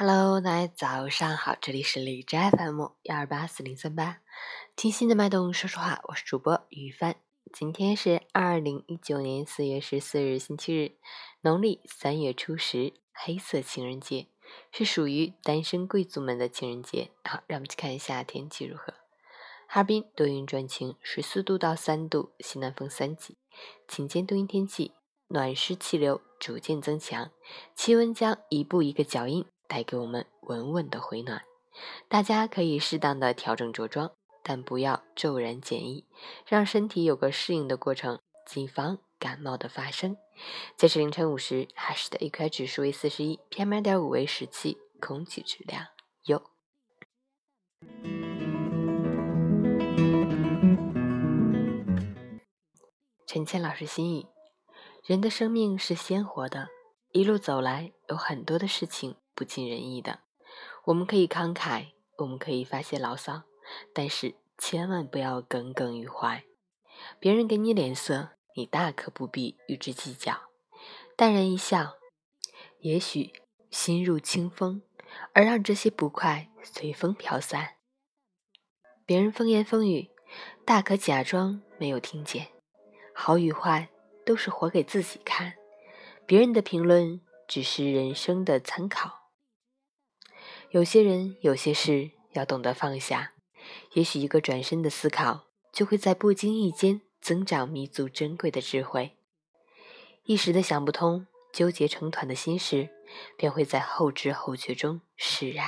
Hello，大家早上好，这里是李斋 FM 幺二八四零三八，听心的脉动说说话，我是主播于帆。今天是二零一九年四月十四日，星期日，农历三月初十，黑色情人节，是属于单身贵族们的情人节。好，让我们去看一下天气如何。哈尔滨多云转晴，十四度到三度，西南风三级，晴间多云天气，暖湿气流逐渐增强，气温将一步一个脚印。带给我们稳稳的回暖，大家可以适当的调整着装，但不要骤然减衣，让身体有个适应的过程，谨防感冒的发生。截至凌晨五时，哈市的 AQI 指数为四十一，PM 二点五为十七，空气质量优。陈倩老师心语：人的生命是鲜活的，一路走来，有很多的事情。不尽人意的，我们可以慷慨，我们可以发些牢骚，但是千万不要耿耿于怀。别人给你脸色，你大可不必与之计较，淡然一笑，也许心入清风，而让这些不快随风飘散。别人风言风语，大可假装没有听见。好与坏都是活给自己看，别人的评论只是人生的参考。有些人，有些事，要懂得放下。也许一个转身的思考，就会在不经意间增长弥足珍贵的智慧。一时的想不通，纠结成团的心事，便会在后知后觉中释然。